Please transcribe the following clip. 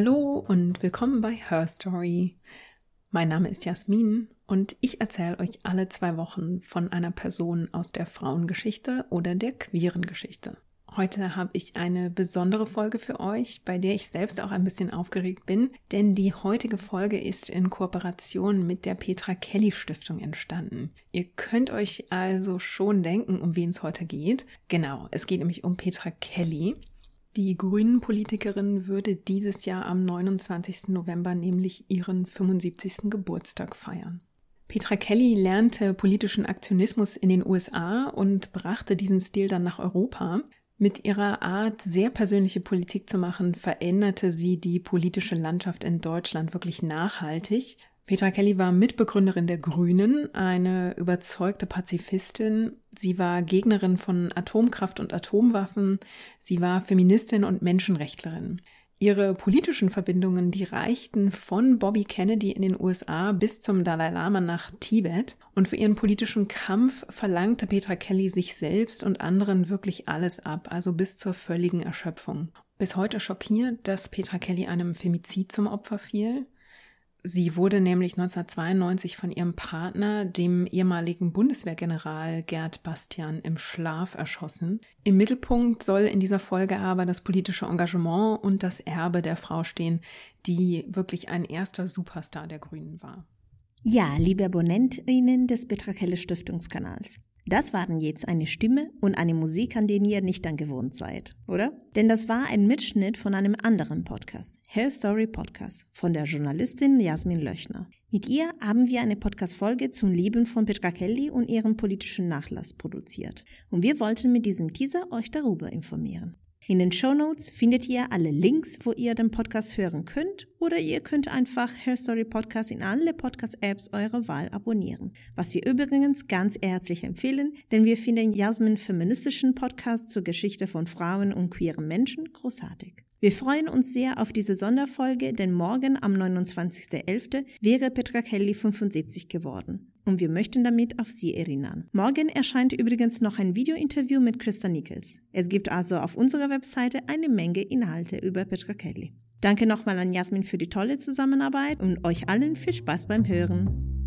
Hallo und willkommen bei Her Story. Mein Name ist Jasmin und ich erzähle euch alle zwei Wochen von einer Person aus der Frauengeschichte oder der queeren Geschichte. Heute habe ich eine besondere Folge für euch, bei der ich selbst auch ein bisschen aufgeregt bin, denn die heutige Folge ist in Kooperation mit der Petra Kelly Stiftung entstanden. Ihr könnt euch also schon denken, um wen es heute geht. Genau, es geht nämlich um Petra Kelly. Die Grünen-Politikerin würde dieses Jahr am 29. November nämlich ihren 75. Geburtstag feiern. Petra Kelly lernte politischen Aktionismus in den USA und brachte diesen Stil dann nach Europa. Mit ihrer Art, sehr persönliche Politik zu machen, veränderte sie die politische Landschaft in Deutschland wirklich nachhaltig. Petra Kelly war Mitbegründerin der Grünen, eine überzeugte Pazifistin. Sie war Gegnerin von Atomkraft und Atomwaffen. Sie war Feministin und Menschenrechtlerin. Ihre politischen Verbindungen, die reichten von Bobby Kennedy in den USA bis zum Dalai Lama nach Tibet. Und für ihren politischen Kampf verlangte Petra Kelly sich selbst und anderen wirklich alles ab, also bis zur völligen Erschöpfung. Bis heute schockiert, dass Petra Kelly einem Femizid zum Opfer fiel. Sie wurde nämlich 1992 von ihrem Partner, dem ehemaligen Bundeswehrgeneral Gerd Bastian, im Schlaf erschossen. Im Mittelpunkt soll in dieser Folge aber das politische Engagement und das Erbe der Frau stehen, die wirklich ein erster Superstar der Grünen war. Ja, liebe AbonnentInnen des Betrakelle Stiftungskanals. Das waren jetzt eine Stimme und eine Musik, an denen ihr nicht dann gewohnt seid, oder? Denn das war ein Mitschnitt von einem anderen Podcast, Hair Story Podcast, von der Journalistin Jasmin Löchner. Mit ihr haben wir eine Podcast-Folge zum Leben von Petra Kelly und ihrem politischen Nachlass produziert. Und wir wollten mit diesem Teaser euch darüber informieren. In den Show Notes findet ihr alle Links, wo ihr den Podcast hören könnt oder ihr könnt einfach Hair Story Podcast in alle Podcast-Apps eurer Wahl abonnieren. Was wir übrigens ganz herzlich empfehlen, denn wir finden Jasmin feministischen Podcast zur Geschichte von Frauen und queeren Menschen großartig. Wir freuen uns sehr auf diese Sonderfolge, denn morgen am 29.11. wäre Petra Kelly 75 geworden und wir möchten damit auf Sie erinnern. Morgen erscheint übrigens noch ein Videointerview mit Christa Nichols. Es gibt also auf unserer Webseite eine Menge Inhalte über Petra Kelly. Danke nochmal an Jasmin für die tolle Zusammenarbeit und euch allen viel Spaß beim Hören.